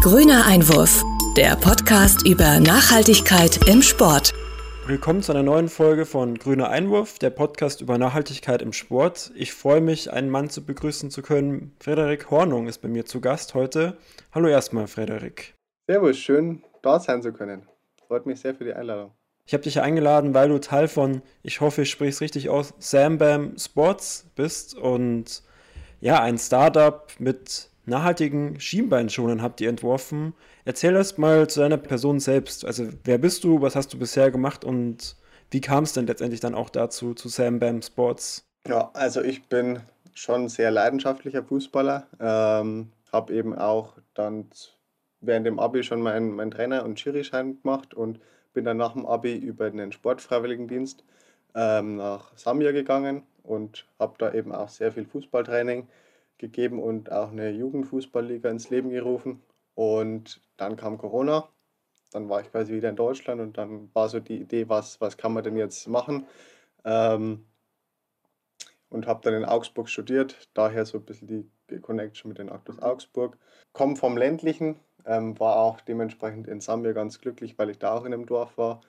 Grüner Einwurf, der Podcast über Nachhaltigkeit im Sport. Willkommen zu einer neuen Folge von Grüner Einwurf, der Podcast über Nachhaltigkeit im Sport. Ich freue mich, einen Mann zu begrüßen zu können. Frederik Hornung ist bei mir zu Gast heute. Hallo erstmal, Frederik. Servus, schön da sein zu können. Freut mich sehr für die Einladung. Ich habe dich eingeladen, weil du Teil von, ich hoffe, ich spreche es richtig aus, Sambam Sports bist und ja, ein Startup mit nachhaltigen Schienbeinschonern habt ihr entworfen. Erzähl erst mal zu deiner Person selbst. Also, wer bist du, was hast du bisher gemacht und wie kam es denn letztendlich dann auch dazu, zu Sam Bam Sports? Ja, also ich bin schon sehr leidenschaftlicher Fußballer. Ähm, habe eben auch dann während dem Abi schon meinen mein Trainer- und Schiri-Schein gemacht und bin dann nach dem Abi über den Sportfreiwilligendienst ähm, nach Sambia gegangen und habe da eben auch sehr viel Fußballtraining gegeben und auch eine Jugendfußballliga ins Leben gerufen. Und dann kam Corona, dann war ich quasi wieder in Deutschland und dann war so die Idee, was, was kann man denn jetzt machen? Ähm, und habe dann in Augsburg studiert, daher so ein bisschen die Connection mit den Actus Augsburg. Komme vom ländlichen, ähm, war auch dementsprechend in Sambia ganz glücklich, weil ich da auch in einem Dorf war.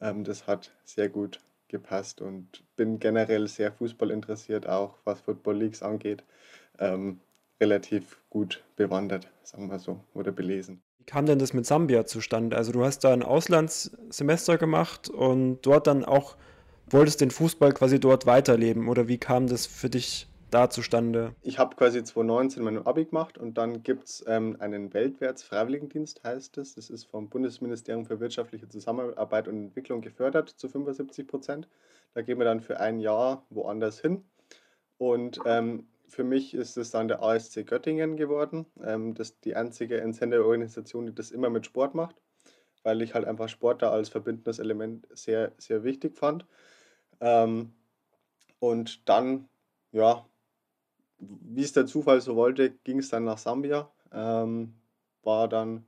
Ähm, das hat sehr gut gepasst und bin generell sehr Fußball interessiert, auch was Football Leagues angeht ähm, relativ gut bewandert, sagen wir so, oder belesen. Wie kam denn das mit Sambia zustande? Also du hast da ein Auslandssemester gemacht und dort dann auch wolltest den Fußball quasi dort weiterleben oder wie kam das für dich da zustande? Ich habe quasi 2019 mein Abi gemacht und dann gibt es ähm, einen Weltwärts-Freiwilligendienst, heißt es. Das ist vom Bundesministerium für wirtschaftliche Zusammenarbeit und Entwicklung gefördert zu 75 Prozent. Da gehen wir dann für ein Jahr woanders hin. Und ähm, für mich ist es dann der ASC Göttingen geworden. Ähm, das ist die einzige Entsenderorganisation, die das immer mit Sport macht, weil ich halt einfach Sport da als verbindendes Element sehr, sehr wichtig fand. Ähm, und dann, ja, wie es der Zufall so wollte, ging es dann nach Sambia. Ähm, war dann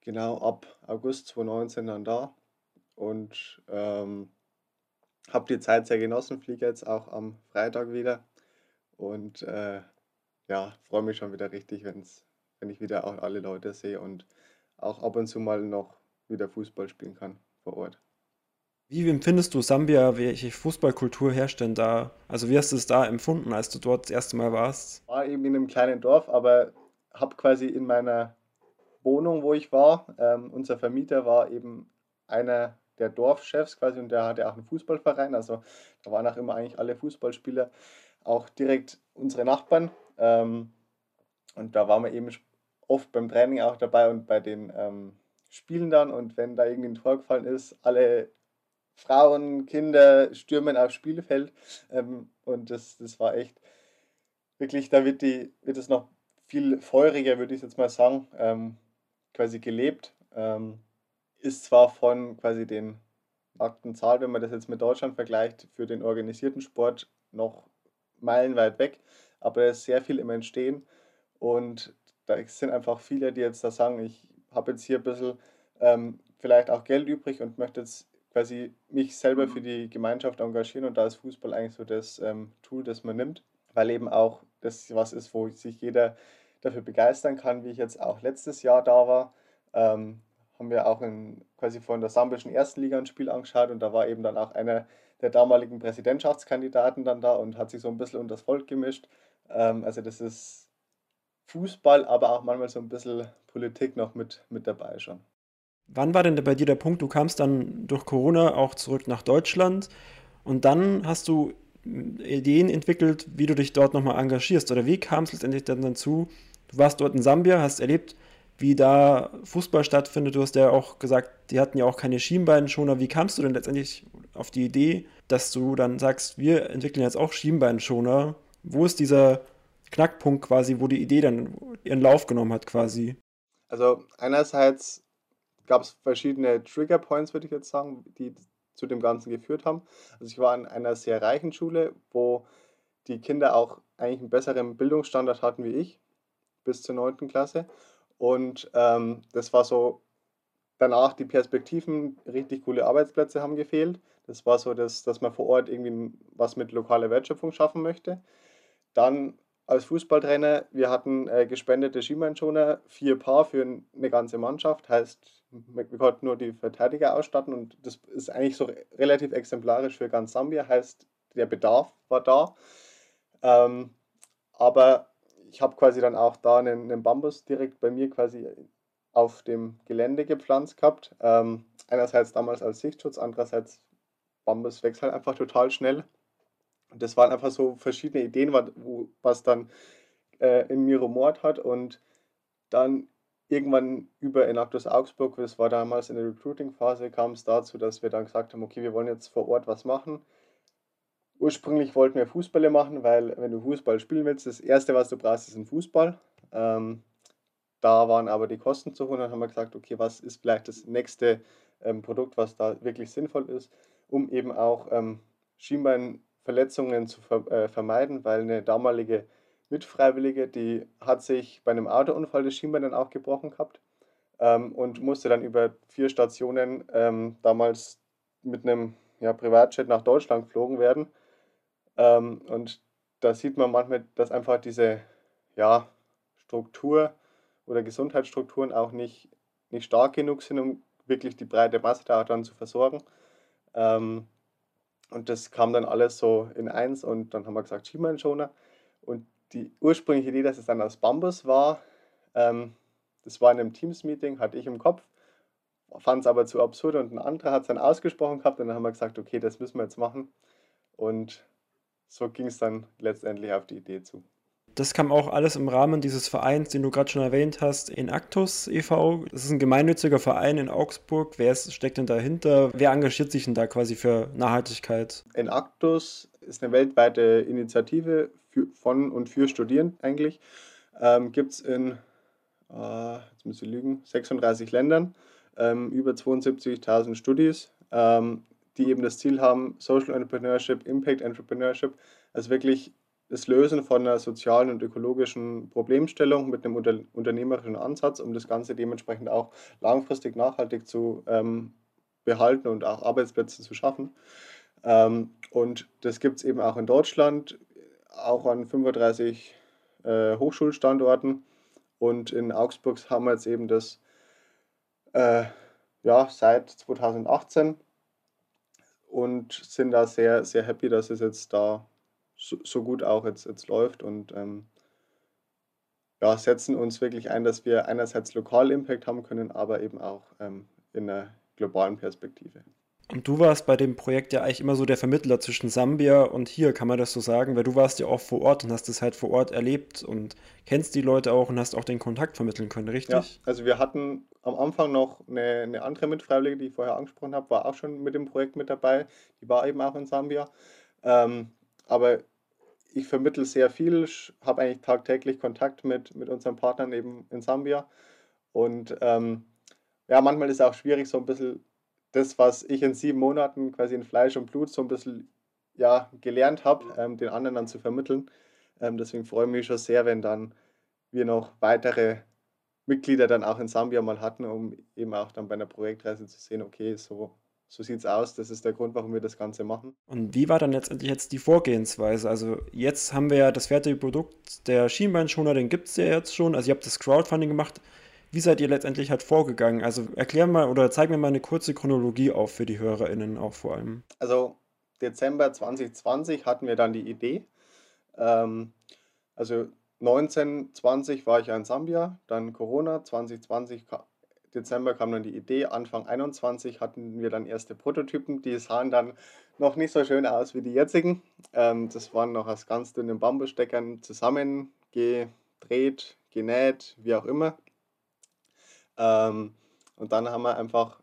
genau ab August 2019 dann da und ähm, habe die Zeit sehr genossen, fliege jetzt auch am Freitag wieder und äh, ja, freue mich schon wieder richtig, wenn's, wenn ich wieder auch alle Leute sehe und auch ab und zu mal noch wieder Fußball spielen kann vor Ort. Wie empfindest du Sambia, welche Fußballkultur herrscht denn da? Also wie hast du es da empfunden, als du dort das erste Mal warst? War eben in einem kleinen Dorf, aber habe quasi in meiner Wohnung, wo ich war, ähm, unser Vermieter war eben einer der Dorfchefs quasi und der hatte auch einen Fußballverein. Also da waren auch immer eigentlich alle Fußballspieler auch direkt unsere Nachbarn. Ähm, und da waren wir eben oft beim Training auch dabei und bei den ähm, Spielen dann. Und wenn da irgendwie ein Tor gefallen ist, alle Frauen, Kinder stürmen aufs Spielfeld. Ähm, und das, das war echt wirklich, da wird, die, wird es noch viel feuriger, würde ich jetzt mal sagen, ähm, quasi gelebt. Ähm, ist zwar von quasi den nackten Zahl, wenn man das jetzt mit Deutschland vergleicht, für den organisierten Sport noch meilenweit weg, aber es ist sehr viel im Entstehen. Und da sind einfach viele, die jetzt da sagen, ich habe jetzt hier ein bisschen ähm, vielleicht auch Geld übrig und möchte jetzt quasi mich selber für die Gemeinschaft engagieren. Und da ist Fußball eigentlich so das ähm, Tool, das man nimmt, weil eben auch das was ist, wo sich jeder dafür begeistern kann, wie ich jetzt auch letztes Jahr da war. Ähm, haben wir auch in, quasi von der sambischen ersten Liga ein Spiel angeschaut und da war eben dann auch einer der damaligen Präsidentschaftskandidaten dann da und hat sich so ein bisschen unter das Volk gemischt. Ähm, also das ist Fußball, aber auch manchmal so ein bisschen Politik noch mit, mit dabei schon. Wann war denn bei dir der Punkt, du kamst dann durch Corona auch zurück nach Deutschland und dann hast du Ideen entwickelt, wie du dich dort nochmal engagierst oder wie kam es letztendlich dann dazu? Du warst dort in Sambia, hast erlebt, wie da Fußball stattfindet. Du hast ja auch gesagt, die hatten ja auch keine Schienbeinschoner. Wie kamst du denn letztendlich auf die Idee, dass du dann sagst, wir entwickeln jetzt auch Schienbeinschoner? Wo ist dieser Knackpunkt quasi, wo die Idee dann ihren Lauf genommen hat quasi? Also einerseits gab es verschiedene Trigger Points, würde ich jetzt sagen, die zu dem Ganzen geführt haben. Also ich war in einer sehr reichen Schule, wo die Kinder auch eigentlich einen besseren Bildungsstandard hatten wie ich bis zur 9. Klasse. Und ähm, das war so, danach die Perspektiven, richtig coole Arbeitsplätze haben gefehlt. Das war so, dass, dass man vor Ort irgendwie was mit lokaler Wertschöpfung schaffen möchte. Dann als Fußballtrainer, wir hatten äh, gespendete Schienbeinschoner, vier Paar für eine ganze Mannschaft, heißt, wir konnten nur die Verteidiger ausstatten und das ist eigentlich so relativ exemplarisch für ganz Sambia, heißt, der Bedarf war da. Ähm, aber ich habe quasi dann auch da einen, einen, Bambus direkt bei mir quasi auf dem Gelände gepflanzt gehabt. Ähm, einerseits damals als Sichtschutz, andererseits Bambus wächst halt einfach total schnell. Und das waren einfach so verschiedene Ideen, was dann äh, in mir rumort hat. Und dann irgendwann über Enactus Augsburg, das war damals in der Recruiting-Phase, kam es dazu, dass wir dann gesagt haben, okay, wir wollen jetzt vor Ort was machen. Ursprünglich wollten wir Fußballe machen, weil wenn du Fußball spielen willst, das Erste, was du brauchst, ist ein Fußball. Ähm, da waren aber die Kosten zu hoch und dann haben wir gesagt, okay, was ist vielleicht das nächste ähm, Produkt, was da wirklich sinnvoll ist, um eben auch ähm, Schienbein Verletzungen zu ver äh, vermeiden, weil eine damalige Mitfreiwillige, die hat sich bei einem Autounfall das Schienbein dann auch gebrochen gehabt ähm, und musste dann über vier Stationen ähm, damals mit einem ja, Privatjet nach Deutschland geflogen werden. Ähm, und da sieht man manchmal, dass einfach diese ja, Struktur oder Gesundheitsstrukturen auch nicht, nicht stark genug sind, um wirklich die breite Masse da dann zu versorgen. Ähm, und das kam dann alles so in eins und dann haben wir gesagt, Schienbeinschoner. Und die ursprüngliche Idee, dass es dann aus Bambus war, ähm, das war in einem Teams-Meeting, hatte ich im Kopf, fand es aber zu absurd und ein anderer hat es dann ausgesprochen gehabt und dann haben wir gesagt, okay, das müssen wir jetzt machen. Und so ging es dann letztendlich auf die Idee zu. Das kam auch alles im Rahmen dieses Vereins, den du gerade schon erwähnt hast, in Actus e.V. Das ist ein gemeinnütziger Verein in Augsburg. Wer ist, steckt denn dahinter? Wer engagiert sich denn da quasi für Nachhaltigkeit? In Actus ist eine weltweite Initiative für, von und für Studierende eigentlich. Ähm, Gibt es in, äh, jetzt muss ich lügen, 36 Ländern, ähm, über 72.000 Studis, ähm, die eben das Ziel haben, Social Entrepreneurship, Impact Entrepreneurship, also wirklich das Lösen von einer sozialen und ökologischen Problemstellung mit einem unter, unternehmerischen Ansatz, um das Ganze dementsprechend auch langfristig nachhaltig zu ähm, behalten und auch Arbeitsplätze zu schaffen. Ähm, und das gibt es eben auch in Deutschland, auch an 35 äh, Hochschulstandorten. Und in Augsburg haben wir jetzt eben das äh, ja, seit 2018 und sind da sehr, sehr happy, dass es jetzt da so, so gut auch jetzt, jetzt läuft und ähm, ja, setzen uns wirklich ein, dass wir einerseits lokal Impact haben können, aber eben auch ähm, in einer globalen Perspektive. Und du warst bei dem Projekt ja eigentlich immer so der Vermittler zwischen Sambia und hier, kann man das so sagen? Weil du warst ja auch vor Ort und hast es halt vor Ort erlebt und kennst die Leute auch und hast auch den Kontakt vermitteln können, richtig? Ja, also wir hatten am Anfang noch eine, eine andere Mitfreiwillige, die ich vorher angesprochen habe, war auch schon mit dem Projekt mit dabei. Die war eben auch in Sambia. Ähm, aber ich vermittle sehr viel, habe eigentlich tagtäglich Kontakt mit, mit unseren Partnern eben in Sambia. Und ähm, ja, manchmal ist es auch schwierig, so ein bisschen das, was ich in sieben Monaten quasi in Fleisch und Blut so ein bisschen ja, gelernt habe, ähm, den anderen dann zu vermitteln. Ähm, deswegen freue ich mich schon sehr, wenn dann wir noch weitere Mitglieder dann auch in Sambia mal hatten, um eben auch dann bei einer Projektreise zu sehen, okay, so so sieht es aus. Das ist der Grund, warum wir das Ganze machen. Und wie war dann letztendlich jetzt die Vorgehensweise? Also jetzt haben wir ja das fertige Produkt, der Schienbeinschoner, den gibt es ja jetzt schon. Also ihr habt das Crowdfunding gemacht. Wie seid ihr letztendlich halt vorgegangen? Also erklär mal oder zeig mir mal eine kurze Chronologie auf für die HörerInnen auch vor allem. Also Dezember 2020 hatten wir dann die Idee. Ähm, also 1920 war ich in Sambia, dann Corona, 2020 Dezember kam dann die Idee. Anfang 21 hatten wir dann erste Prototypen. Die sahen dann noch nicht so schön aus wie die jetzigen. Ähm, das waren noch aus ganz dünnen Bambussteckern zusammengedreht, genäht, wie auch immer. Ähm, und dann haben wir einfach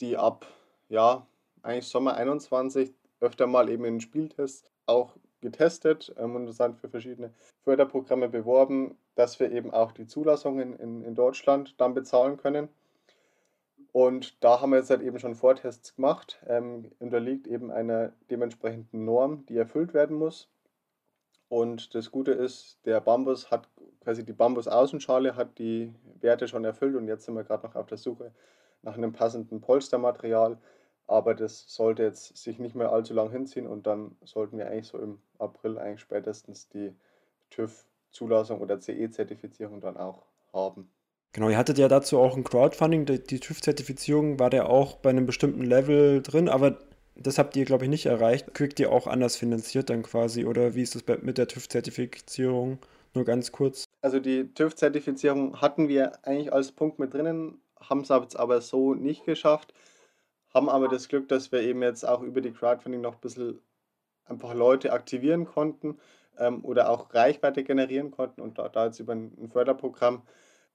die ab, ja, eigentlich Sommer 21 öfter mal eben in Spieltests auch getestet ähm, und uns dann für verschiedene Förderprogramme beworben, dass wir eben auch die Zulassungen in, in Deutschland dann bezahlen können. Und da haben wir jetzt halt eben schon Vortests gemacht. Ähm, unterliegt eben einer dementsprechenden Norm, die erfüllt werden muss. Und das Gute ist, der Bambus hat quasi die Bambus-Außenschale hat die Werte schon erfüllt und jetzt sind wir gerade noch auf der Suche nach einem passenden Polstermaterial, aber das sollte jetzt sich nicht mehr allzu lang hinziehen und dann sollten wir eigentlich so im April eigentlich spätestens die TÜV-Zulassung oder CE-Zertifizierung dann auch haben. Genau, ihr hattet ja dazu auch ein Crowdfunding, die, die TÜV-Zertifizierung war der auch bei einem bestimmten Level drin, aber das habt ihr, glaube ich, nicht erreicht. Kriegt ihr auch anders finanziert dann quasi oder wie ist das mit der TÜV-Zertifizierung? Nur ganz kurz. Also die TÜV-Zertifizierung hatten wir eigentlich als Punkt mit drinnen, haben es aber so nicht geschafft, haben aber das Glück, dass wir eben jetzt auch über die Crowdfunding noch ein bisschen einfach Leute aktivieren konnten ähm, oder auch Reichweite generieren konnten und da, da jetzt über ein, ein Förderprogramm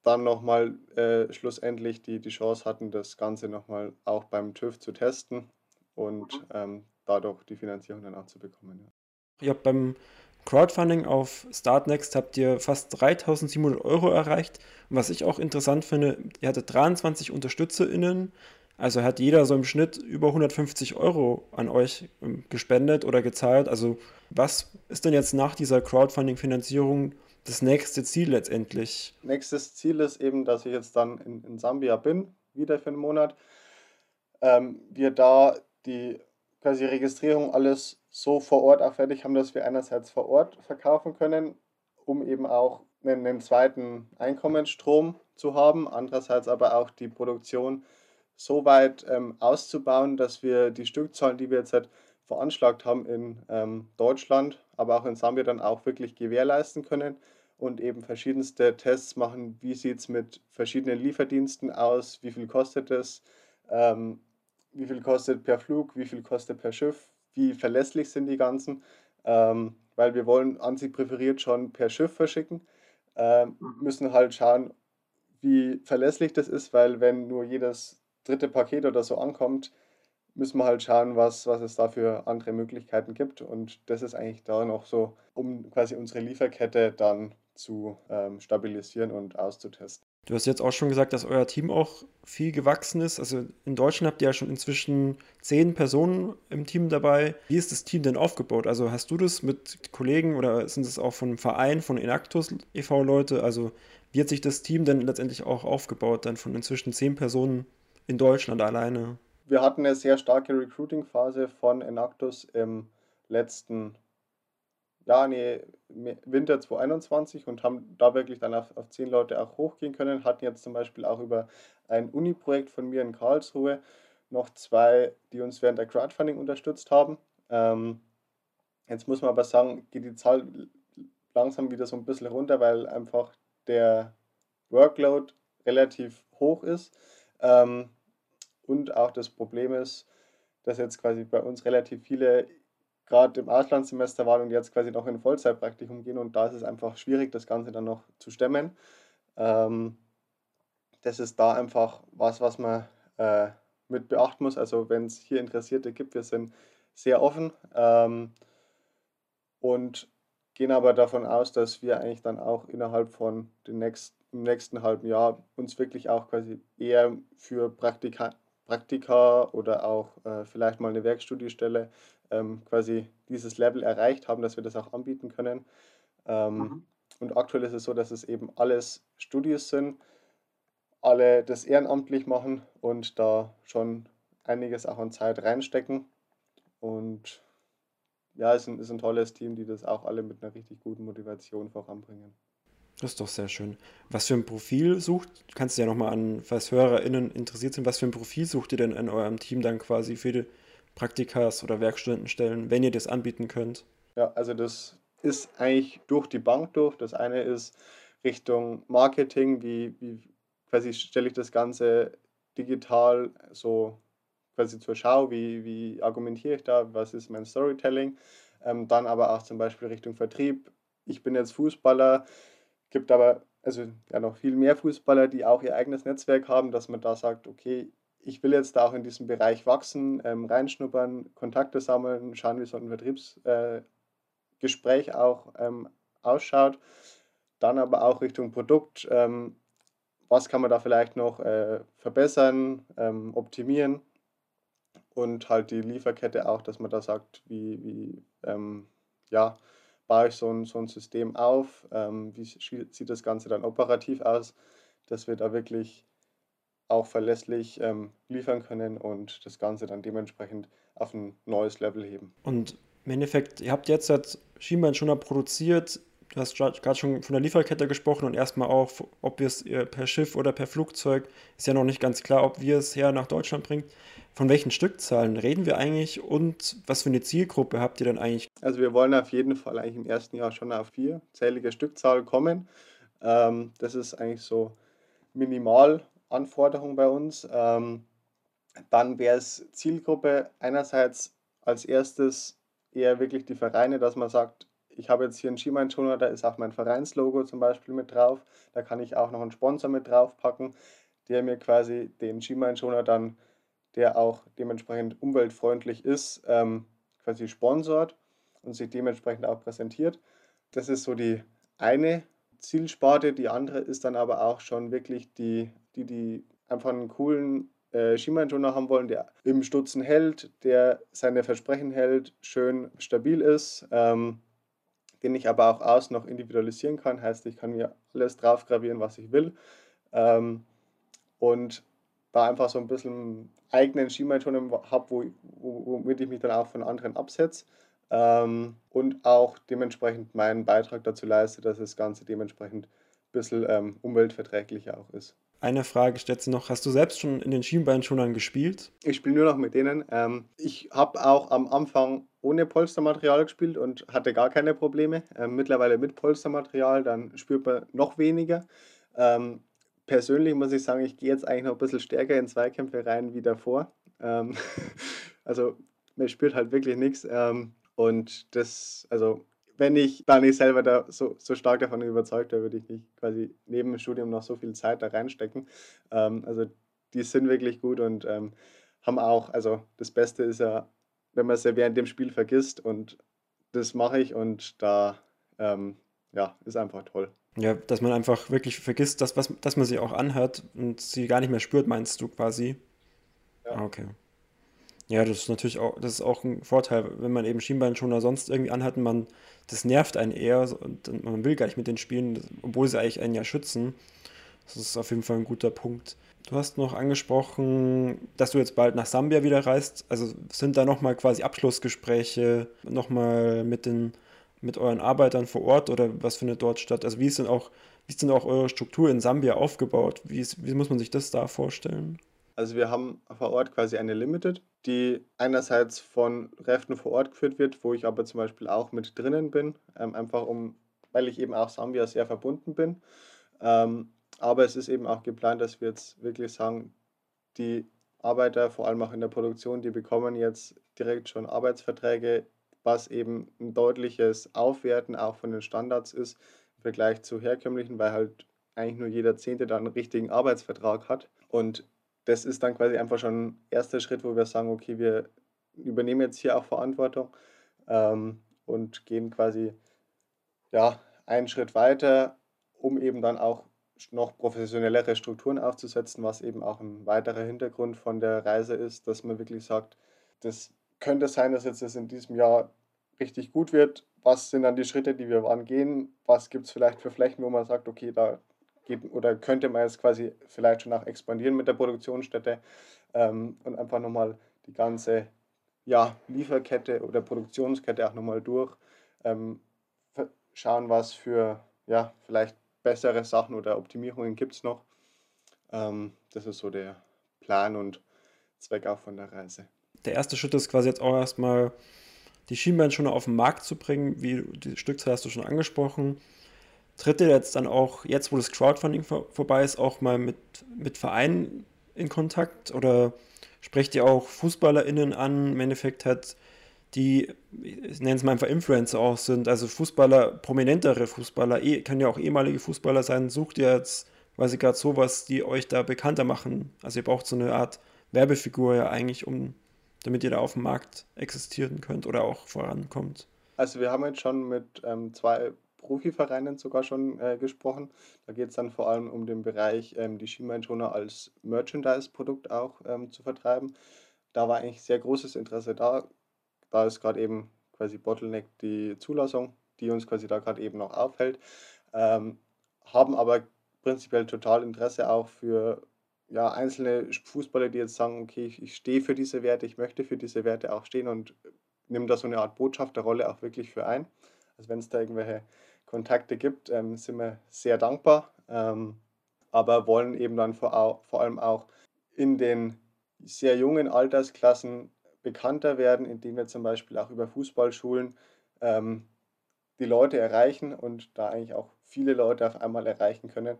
dann nochmal äh, schlussendlich die, die Chance hatten, das Ganze nochmal auch beim TÜV zu testen und mhm. ähm, dadurch die Finanzierung dann auch zu bekommen. Ja. Ihr habt beim Crowdfunding auf Startnext habt ihr fast 3700 Euro erreicht. Und was ich auch interessant finde, ihr hattet 23 UnterstützerInnen. Also hat jeder so im Schnitt über 150 Euro an euch ähm, gespendet oder gezahlt. Also was ist denn jetzt nach dieser Crowdfunding-Finanzierung das nächste Ziel letztendlich? Nächstes Ziel ist eben, dass ich jetzt dann in, in Sambia bin, wieder für einen Monat. Ähm, wir da die quasi Registrierung alles so vor Ort auch fertig haben, dass wir einerseits vor Ort verkaufen können, um eben auch einen, einen zweiten Einkommensstrom zu haben, andererseits aber auch die Produktion so weit ähm, auszubauen, dass wir die Stückzahlen, die wir jetzt halt veranschlagt haben in ähm, Deutschland, aber auch in Sambia dann auch wirklich gewährleisten können und eben verschiedenste Tests machen, wie sieht es mit verschiedenen Lieferdiensten aus, wie viel kostet es, ähm, wie viel kostet per Flug, wie viel kostet per Schiff, wie verlässlich sind die ganzen, ähm, weil wir wollen an sich präferiert schon per Schiff verschicken, ähm, mhm. müssen halt schauen, wie verlässlich das ist, weil wenn nur jedes dritte Paket oder so ankommt, müssen wir halt schauen, was, was es da für andere Möglichkeiten gibt. Und das ist eigentlich da noch so, um quasi unsere Lieferkette dann zu ähm, stabilisieren und auszutesten. Du hast jetzt auch schon gesagt, dass euer Team auch viel gewachsen ist. Also in Deutschland habt ihr ja schon inzwischen zehn Personen im Team dabei. Wie ist das Team denn aufgebaut? Also hast du das mit Kollegen oder sind es auch von Verein, von Enactus e.V. Leute? Also wie hat sich das Team denn letztendlich auch aufgebaut, dann von inzwischen zehn Personen in Deutschland alleine? Wir hatten eine sehr starke Recruiting-Phase von Enactus im letzten ja, nee, Winter 2021 und haben da wirklich dann auf, auf zehn Leute auch hochgehen können. Hatten jetzt zum Beispiel auch über ein Uni-Projekt von mir in Karlsruhe noch zwei, die uns während der Crowdfunding unterstützt haben. Ähm, jetzt muss man aber sagen, geht die Zahl langsam wieder so ein bisschen runter, weil einfach der Workload relativ hoch ist. Ähm, und auch das Problem ist, dass jetzt quasi bei uns relativ viele gerade im Auslandssemester waren und jetzt quasi noch in Vollzeitpraktikum gehen und da ist es einfach schwierig, das Ganze dann noch zu stemmen. Ähm, das ist da einfach was, was man äh, mit beachten muss. Also wenn es hier Interessierte gibt, wir sind sehr offen ähm, und gehen aber davon aus, dass wir eigentlich dann auch innerhalb von den nächsten, im nächsten halben Jahr uns wirklich auch quasi eher für Praktika, Praktika oder auch äh, vielleicht mal eine Werkstudiestelle ähm, quasi dieses Level erreicht haben, dass wir das auch anbieten können. Ähm, mhm. Und aktuell ist es so, dass es eben alles Studios sind, alle das ehrenamtlich machen und da schon einiges auch an Zeit reinstecken. Und ja, es ist ein, ist ein tolles Team, die das auch alle mit einer richtig guten Motivation voranbringen. Das ist doch sehr schön. Was für ein Profil sucht, kannst du ja nochmal an, falls HörerInnen interessiert sind, was für ein Profil sucht ihr denn in eurem Team dann quasi für die, Praktikas oder Werkstudentenstellen, wenn ihr das anbieten könnt? Ja, also das ist eigentlich durch die Bank durch. Das eine ist Richtung Marketing, wie, wie quasi stelle ich das Ganze digital so quasi zur Schau, wie, wie argumentiere ich da, was ist mein Storytelling. Ähm, dann aber auch zum Beispiel Richtung Vertrieb. Ich bin jetzt Fußballer, gibt aber also ja noch viel mehr Fußballer, die auch ihr eigenes Netzwerk haben, dass man da sagt, okay, ich will jetzt da auch in diesem Bereich wachsen, ähm, reinschnuppern, Kontakte sammeln, schauen, wie so ein Vertriebsgespräch äh, auch ähm, ausschaut. Dann aber auch Richtung Produkt, ähm, was kann man da vielleicht noch äh, verbessern, ähm, optimieren und halt die Lieferkette auch, dass man da sagt, wie, wie ähm, ja, baue ich so ein, so ein System auf, ähm, wie sieht das Ganze dann operativ aus, dass wir da wirklich auch verlässlich ähm, liefern können und das Ganze dann dementsprechend auf ein neues Level heben. Und im Endeffekt, ihr habt jetzt das Schienbein schon produziert, Du hast gerade schon von der Lieferkette gesprochen und erstmal auch, ob wir es äh, per Schiff oder per Flugzeug, ist ja noch nicht ganz klar, ob wir es her nach Deutschland bringt. Von welchen Stückzahlen reden wir eigentlich und was für eine Zielgruppe habt ihr denn eigentlich? Also wir wollen auf jeden Fall eigentlich im ersten Jahr schon auf vierzählige Stückzahl kommen. Ähm, das ist eigentlich so Minimalanforderung bei uns. Ähm, dann wäre es Zielgruppe einerseits als erstes eher wirklich die Vereine, dass man sagt, ich habe jetzt hier einen Skimeinschoner, da ist auch mein Vereinslogo zum Beispiel mit drauf. Da kann ich auch noch einen Sponsor mit draufpacken, der mir quasi den Skimeinschoner dann, der auch dementsprechend umweltfreundlich ist, ähm, quasi sponsort und sich dementsprechend auch präsentiert. Das ist so die eine Zielsparte. Die andere ist dann aber auch schon wirklich die, die, die einfach einen coolen äh, Skimeinschoner haben wollen, der im Stutzen hält, der seine Versprechen hält, schön stabil ist. Ähm, den ich aber auch außen noch individualisieren kann. Heißt, ich kann mir alles drauf gravieren, was ich will. Ähm, und da einfach so ein bisschen eigenen Skimaton habe, wo, womit ich mich dann auch von anderen absetze. Ähm, und auch dementsprechend meinen Beitrag dazu leiste, dass das Ganze dementsprechend ein bisschen ähm, umweltverträglicher auch ist. Eine Frage stellt sich noch, hast du selbst schon in den Schienbeinschonern gespielt? Ich spiele nur noch mit denen. Ähm, ich habe auch am Anfang ohne Polstermaterial gespielt und hatte gar keine Probleme. Ähm, mittlerweile mit Polstermaterial, dann spürt man noch weniger. Ähm, persönlich muss ich sagen, ich gehe jetzt eigentlich noch ein bisschen stärker in Zweikämpfe rein wie davor. Ähm, also man spürt halt wirklich nichts. Ähm, und das, also wenn ich da nicht selber da so, so stark davon überzeugt wäre, würde ich nicht quasi neben dem Studium noch so viel Zeit da reinstecken. Ähm, also die sind wirklich gut und ähm, haben auch, also das Beste ist ja, wenn man es ja während dem Spiel vergisst und das mache ich und da, ähm, ja, ist einfach toll. Ja, dass man einfach wirklich vergisst, dass, was, dass man sie auch anhört und sie gar nicht mehr spürt, meinst du quasi? Ja. Ah, okay. Ja, das ist natürlich auch, das ist auch ein Vorteil, wenn man eben Schienbeinschoner sonst irgendwie anhat und man, das nervt einen eher und man will gar nicht mit den spielen, obwohl sie eigentlich einen ja schützen. Das ist auf jeden Fall ein guter Punkt. Du hast noch angesprochen, dass du jetzt bald nach Sambia wieder reist. Also sind da nochmal quasi Abschlussgespräche nochmal mit den, mit euren Arbeitern vor Ort oder was findet dort statt? Also wie ist denn auch, wie ist denn auch eure Struktur in Sambia aufgebaut? Wie, ist, wie muss man sich das da vorstellen? Also wir haben vor Ort quasi eine Limited, die einerseits von Kräften vor Ort geführt wird, wo ich aber zum Beispiel auch mit drinnen bin, ähm, einfach um, weil ich eben auch Sambia sehr verbunden bin. Ähm, aber es ist eben auch geplant, dass wir jetzt wirklich sagen, die Arbeiter, vor allem auch in der Produktion, die bekommen jetzt direkt schon Arbeitsverträge, was eben ein deutliches Aufwerten auch von den Standards ist im Vergleich zu herkömmlichen, weil halt eigentlich nur jeder Zehnte dann einen richtigen Arbeitsvertrag hat. Und das ist dann quasi einfach schon ein erster Schritt, wo wir sagen, okay, wir übernehmen jetzt hier auch Verantwortung ähm, und gehen quasi ja, einen Schritt weiter, um eben dann auch noch professionellere Strukturen aufzusetzen, was eben auch ein weiterer Hintergrund von der Reise ist, dass man wirklich sagt, das könnte sein, dass jetzt das in diesem Jahr richtig gut wird. Was sind dann die Schritte, die wir angehen? Was gibt es vielleicht für Flächen, wo man sagt, okay, da geht, oder könnte man jetzt quasi vielleicht schon auch expandieren mit der Produktionsstätte ähm, und einfach nochmal die ganze ja, Lieferkette oder Produktionskette auch nochmal durch. Ähm, schauen, was für ja, vielleicht bessere Sachen oder Optimierungen gibt es noch. Ähm, das ist so der Plan und Zweck auch von der Reise. Der erste Schritt ist quasi jetzt auch erstmal die Schienbein schon auf den Markt zu bringen. Wie die Stückzahl hast du schon angesprochen tritt ihr jetzt dann auch, jetzt wo das Crowdfunding vor, vorbei ist, auch mal mit, mit Vereinen in Kontakt oder sprecht ihr auch FußballerInnen an, im Endeffekt hat die, ich nenne es mal einfach Influencer auch sind, also Fußballer, prominentere Fußballer, eh, können ja auch ehemalige Fußballer sein, sucht ihr jetzt quasi gerade sowas, die euch da bekannter machen. Also ihr braucht so eine Art Werbefigur ja eigentlich, um damit ihr da auf dem Markt existieren könnt oder auch vorankommt. Also wir haben jetzt schon mit ähm, zwei Profivereinen sogar schon äh, gesprochen. Da geht es dann vor allem um den Bereich, ähm, die Schienbeinschoner als Merchandise-Produkt auch ähm, zu vertreiben. Da war eigentlich sehr großes Interesse da. Da ist gerade eben quasi Bottleneck die Zulassung, die uns quasi da gerade eben noch aufhält. Ähm, haben aber prinzipiell total Interesse auch für ja, einzelne Fußballer, die jetzt sagen, okay, ich, ich stehe für diese Werte, ich möchte für diese Werte auch stehen und nimm da so eine Art Botschafterrolle auch wirklich für ein. Also wenn es da irgendwelche Kontakte gibt, ähm, sind wir sehr dankbar, ähm, aber wollen eben dann vor, vor allem auch in den sehr jungen Altersklassen bekannter werden, indem wir zum Beispiel auch über Fußballschulen ähm, die Leute erreichen und da eigentlich auch viele Leute auf einmal erreichen können,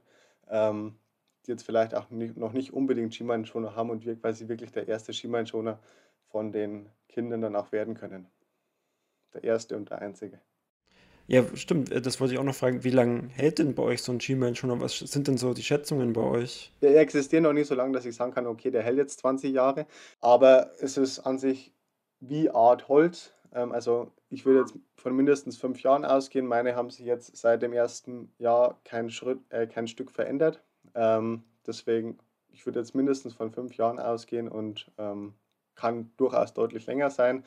ähm, die jetzt vielleicht auch nicht, noch nicht unbedingt Skimeinschoner haben und wir quasi wirklich der erste Skimeinschoner von den Kindern dann auch werden können. Der erste und der einzige. Ja, stimmt. Äh, das wollte ich auch noch fragen. Wie lange hält denn bei euch so ein Skimeinschoner? Was sind denn so die Schätzungen bei euch? Der existiert noch nicht so lange, dass ich sagen kann, okay, der hält jetzt 20 Jahre. Aber es ist an sich wie Art Holz. Ähm, also ich würde jetzt von mindestens fünf Jahren ausgehen. Meine haben sich jetzt seit dem ersten Jahr kein, Schritt, äh, kein Stück verändert. Ähm, deswegen, ich würde jetzt mindestens von fünf Jahren ausgehen und ähm, kann durchaus deutlich länger sein.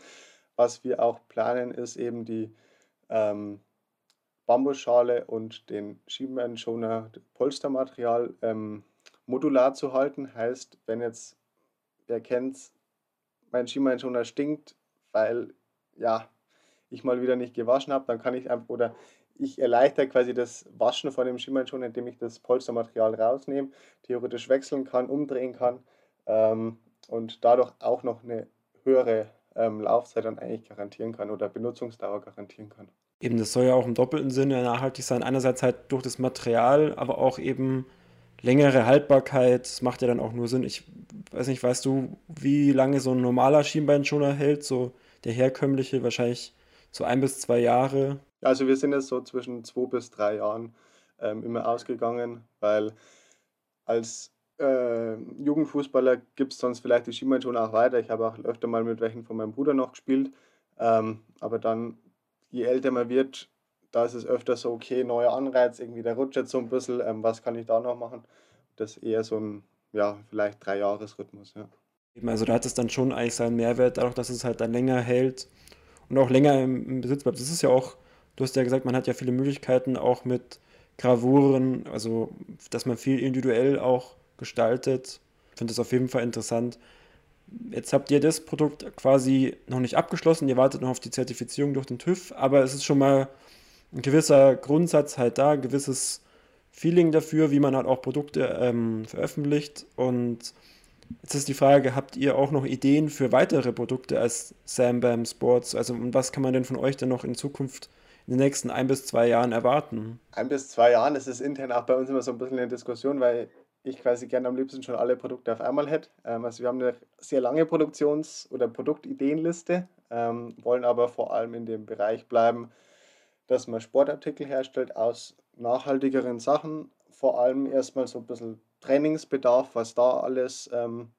Was wir auch planen, ist eben die ähm, Bambusschale und den Schienbeinschoner Polstermaterial ähm, modular zu halten. Heißt, wenn jetzt, wer kennt mein Schienbeinschoner stinkt, weil ja, ich mal wieder nicht gewaschen habe, dann kann ich einfach, oder ich erleichter quasi das Waschen von dem Schienbeinschoner, indem ich das Polstermaterial rausnehme, theoretisch wechseln kann, umdrehen kann ähm, und dadurch auch noch eine höhere ähm, Laufzeit dann eigentlich garantieren kann oder Benutzungsdauer garantieren kann. Eben, das soll ja auch im doppelten Sinne nachhaltig sein. Einerseits halt durch das Material, aber auch eben längere Haltbarkeit. Das macht ja dann auch nur Sinn. Ich weiß nicht, weißt du, wie lange so ein normaler Schienbeinschoner hält? So der herkömmliche, wahrscheinlich so ein bis zwei Jahre. Also wir sind jetzt so zwischen zwei bis drei Jahren ähm, immer ausgegangen, weil als äh, Jugendfußballer gibt es sonst vielleicht die Schienbeinschoner auch weiter. Ich habe auch öfter mal mit welchen von meinem Bruder noch gespielt. Ähm, aber dann je älter man wird, da ist es öfter so, okay, neuer Anreiz, irgendwie der rutscht jetzt so ein bisschen, ähm, was kann ich da noch machen? Das ist eher so ein, ja, vielleicht drei Jahresrhythmus, ja. Also da hat es dann schon eigentlich seinen Mehrwert, dadurch, dass es halt dann länger hält und auch länger im, im Besitz bleibt. Das ist ja auch, du hast ja gesagt, man hat ja viele Möglichkeiten auch mit Gravuren, also dass man viel individuell auch gestaltet. Ich finde das auf jeden Fall interessant. Jetzt habt ihr das Produkt quasi noch nicht abgeschlossen, ihr wartet noch auf die Zertifizierung durch den TÜV, aber es ist schon mal ein gewisser Grundsatz halt da, ein gewisses Feeling dafür, wie man halt auch Produkte ähm, veröffentlicht. Und jetzt ist die Frage, habt ihr auch noch Ideen für weitere Produkte als Sam Bam Sports? Also was kann man denn von euch denn noch in Zukunft in den nächsten ein bis zwei Jahren erwarten? Ein bis zwei Jahren, das ist intern auch bei uns immer so ein bisschen eine Diskussion, weil ich quasi gerne am liebsten schon alle Produkte auf einmal hätte. Ähm, also wir haben eine sehr lange Produktions- oder Produktideenliste, ähm, wollen aber vor allem in dem Bereich bleiben, dass man Sportartikel herstellt aus nachhaltigeren Sachen, vor allem erstmal so ein bisschen Trainingsbedarf, was da alles ähm,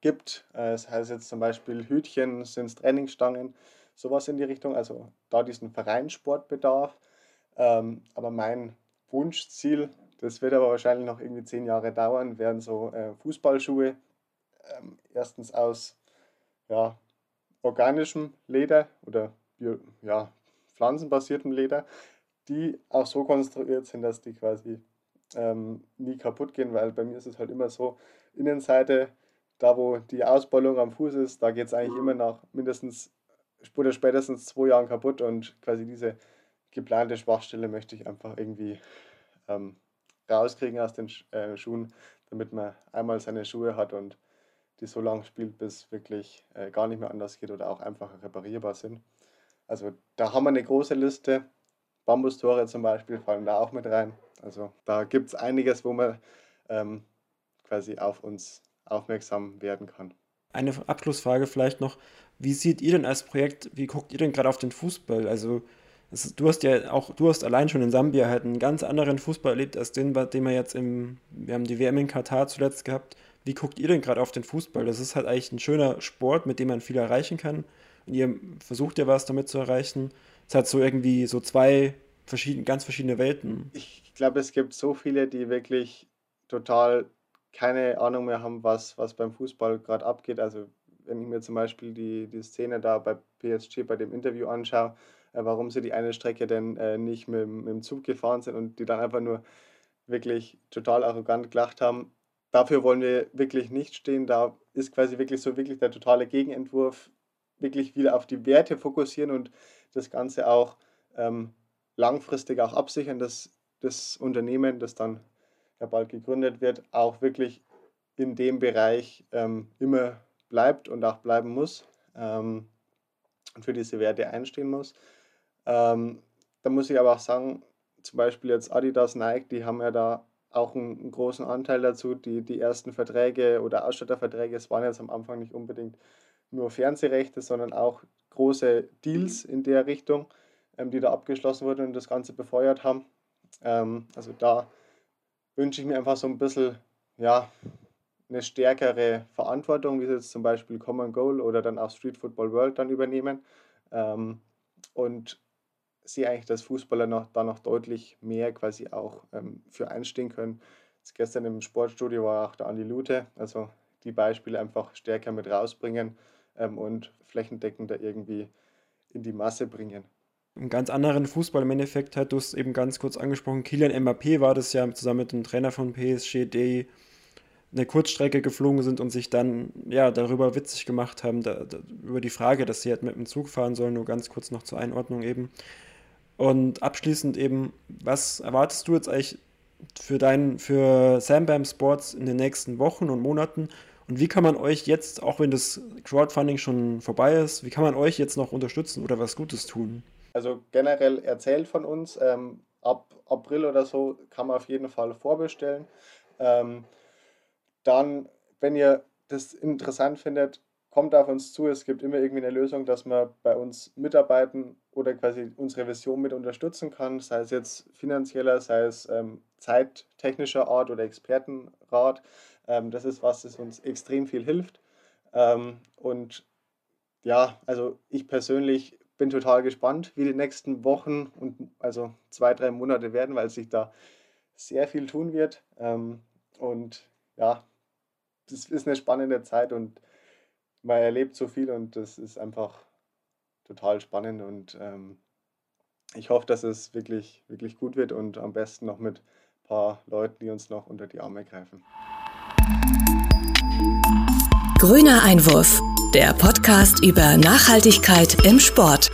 gibt. Äh, das heißt jetzt zum Beispiel Hütchen, sind Trainingsstangen, sowas in die Richtung, also da diesen Vereinssportbedarf. Ähm, aber mein Wunschziel das wird aber wahrscheinlich noch irgendwie zehn Jahre dauern, werden so äh, Fußballschuhe ähm, erstens aus ja, organischem Leder oder ja, pflanzenbasiertem Leder, die auch so konstruiert sind, dass die quasi ähm, nie kaputt gehen, weil bei mir ist es halt immer so, Innenseite, da wo die Ausballung am Fuß ist, da geht es eigentlich immer nach mindestens oder spätestens zwei Jahren kaputt und quasi diese geplante Schwachstelle möchte ich einfach irgendwie ähm, rauskriegen aus den äh, Schuhen, damit man einmal seine Schuhe hat und die so lange spielt, bis wirklich äh, gar nicht mehr anders geht oder auch einfach reparierbar sind. Also da haben wir eine große Liste. Bambustore zum Beispiel fallen da auch mit rein. Also da gibt es einiges, wo man ähm, quasi auf uns aufmerksam werden kann. Eine Abschlussfrage vielleicht noch. Wie seht ihr denn als Projekt, wie guckt ihr denn gerade auf den Fußball? Also ist, du hast ja auch, du hast allein schon in Sambia halt einen ganz anderen Fußball erlebt als den, dem wir jetzt im, wir haben die WM in Katar zuletzt gehabt. Wie guckt ihr denn gerade auf den Fußball? Das ist halt eigentlich ein schöner Sport, mit dem man viel erreichen kann. Und ihr versucht ja was damit zu erreichen. Es hat so irgendwie so zwei verschiedene, ganz verschiedene Welten. Ich glaube, es gibt so viele, die wirklich total keine Ahnung mehr haben, was, was beim Fußball gerade abgeht. Also wenn ich mir zum Beispiel die, die Szene da bei PSG bei dem Interview anschaue, äh, warum sie die eine Strecke denn äh, nicht mit, mit dem Zug gefahren sind und die dann einfach nur wirklich total arrogant gelacht haben. Dafür wollen wir wirklich nicht stehen. Da ist quasi wirklich so wirklich der totale Gegenentwurf, wirklich wieder auf die Werte fokussieren und das Ganze auch ähm, langfristig auch absichern, dass das Unternehmen, das dann ja bald gegründet wird, auch wirklich in dem Bereich ähm, immer bleibt und auch bleiben muss ähm, und für diese Werte einstehen muss. Ähm, da muss ich aber auch sagen, zum Beispiel jetzt Adidas, Nike, die haben ja da auch einen, einen, großen Anteil dazu. Die, die ersten Verträge oder Ausstatterverträge, es waren jetzt am Anfang nicht unbedingt nur Fernsehrechte, sondern auch große Deals in der Richtung, ähm, die da abgeschlossen wurden und das Ganze befeuert haben. Ähm, also da wünsche ich mir einfach so ein bisschen, ja, eine stärkere Verantwortung, wie sie jetzt zum Beispiel Common Goal oder dann auch Street Football World dann übernehmen. Ähm, und sehe eigentlich, dass Fußballer noch, da noch deutlich mehr quasi auch ähm, für einstehen können. Jetzt gestern im Sportstudio war auch der Andi Lute, also die Beispiele einfach stärker mit rausbringen ähm, und flächendeckender irgendwie in die Masse bringen. Einen ganz anderen Fußball im Endeffekt hat du es eben ganz kurz angesprochen. Kilian Mbappé war das ja zusammen mit dem Trainer von PSG, die eine Kurzstrecke geflogen sind und sich dann ja darüber witzig gemacht haben, da, da, über die Frage, dass sie halt mit dem Zug fahren sollen. Nur ganz kurz noch zur Einordnung eben. Und abschließend eben, was erwartest du jetzt eigentlich für dein, für Sambam Sports in den nächsten Wochen und Monaten? Und wie kann man euch jetzt, auch wenn das Crowdfunding schon vorbei ist, wie kann man euch jetzt noch unterstützen oder was Gutes tun? Also generell erzählt von uns, ähm, ab April oder so kann man auf jeden Fall vorbestellen. Ähm, dann, wenn ihr das interessant findet, kommt auf uns zu. Es gibt immer irgendwie eine Lösung, dass man bei uns mitarbeiten oder quasi unsere Vision mit unterstützen kann, sei es jetzt finanzieller, sei es ähm, zeittechnischer Art oder Expertenrat. Ähm, das ist was, das uns extrem viel hilft. Ähm, und ja, also ich persönlich bin total gespannt, wie die nächsten Wochen und also zwei, drei Monate werden, weil sich da sehr viel tun wird. Ähm, und ja, das ist eine spannende Zeit und man erlebt so viel und das ist einfach total spannend und ähm, ich hoffe, dass es wirklich, wirklich gut wird und am besten noch mit ein paar Leuten, die uns noch unter die Arme greifen. Grüner Einwurf, der Podcast über Nachhaltigkeit im Sport.